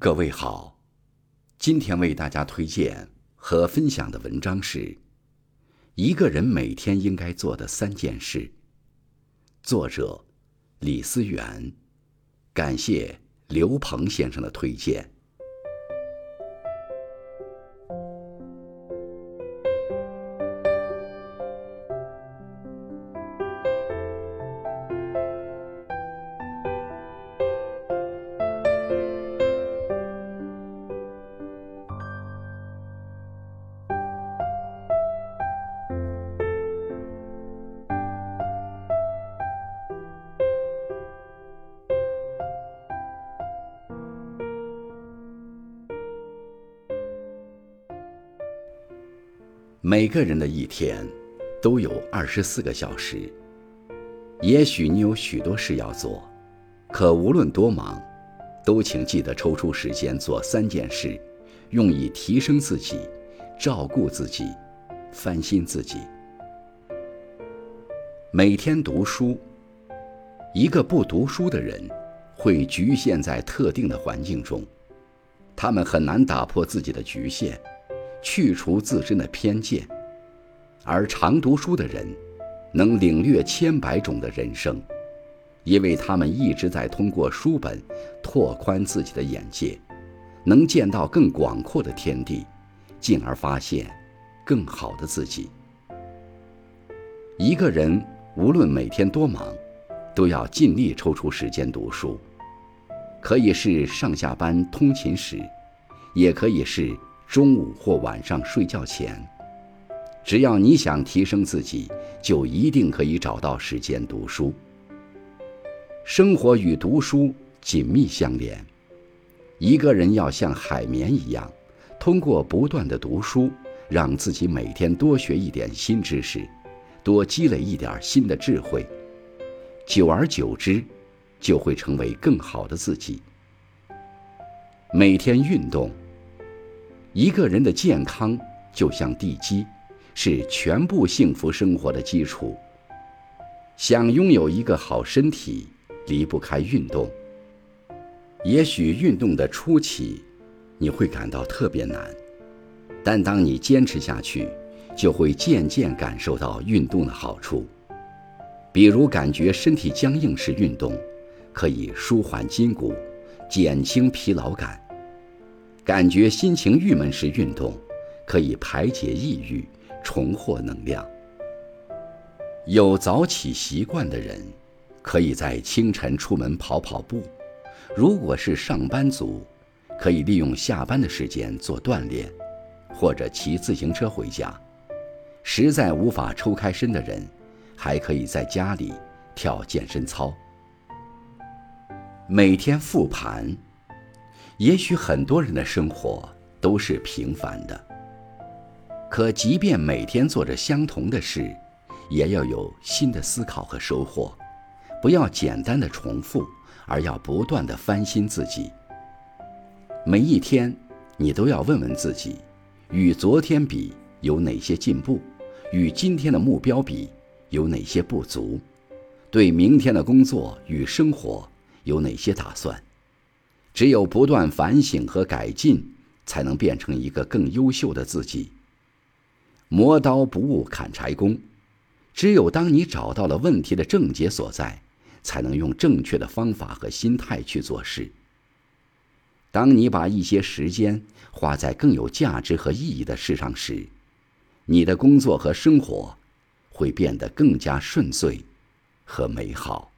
各位好，今天为大家推荐和分享的文章是《一个人每天应该做的三件事》，作者李思源，感谢刘鹏先生的推荐。每个人的一天都有二十四个小时。也许你有许多事要做，可无论多忙，都请记得抽出时间做三件事，用以提升自己、照顾自己、翻新自己。每天读书。一个不读书的人，会局限在特定的环境中，他们很难打破自己的局限。去除自身的偏见，而常读书的人，能领略千百种的人生，因为他们一直在通过书本拓宽自己的眼界，能见到更广阔的天地，进而发现更好的自己。一个人无论每天多忙，都要尽力抽出时间读书，可以是上下班通勤时，也可以是。中午或晚上睡觉前，只要你想提升自己，就一定可以找到时间读书。生活与读书紧密相连，一个人要像海绵一样，通过不断的读书，让自己每天多学一点新知识，多积累一点新的智慧，久而久之，就会成为更好的自己。每天运动。一个人的健康就像地基，是全部幸福生活的基础。想拥有一个好身体，离不开运动。也许运动的初期，你会感到特别难，但当你坚持下去，就会渐渐感受到运动的好处。比如，感觉身体僵硬时运动，可以舒缓筋骨，减轻疲劳感。感觉心情郁闷时运动，可以排解抑郁，重获能量。有早起习惯的人，可以在清晨出门跑跑步；如果是上班族，可以利用下班的时间做锻炼，或者骑自行车回家。实在无法抽开身的人，还可以在家里跳健身操。每天复盘。也许很多人的生活都是平凡的，可即便每天做着相同的事，也要有新的思考和收获。不要简单的重复，而要不断的翻新自己。每一天，你都要问问自己：与昨天比有哪些进步？与今天的目标比有哪些不足？对明天的工作与生活有哪些打算？只有不断反省和改进，才能变成一个更优秀的自己。磨刀不误砍柴工，只有当你找到了问题的症结所在，才能用正确的方法和心态去做事。当你把一些时间花在更有价值和意义的事上时，你的工作和生活会变得更加顺遂和美好。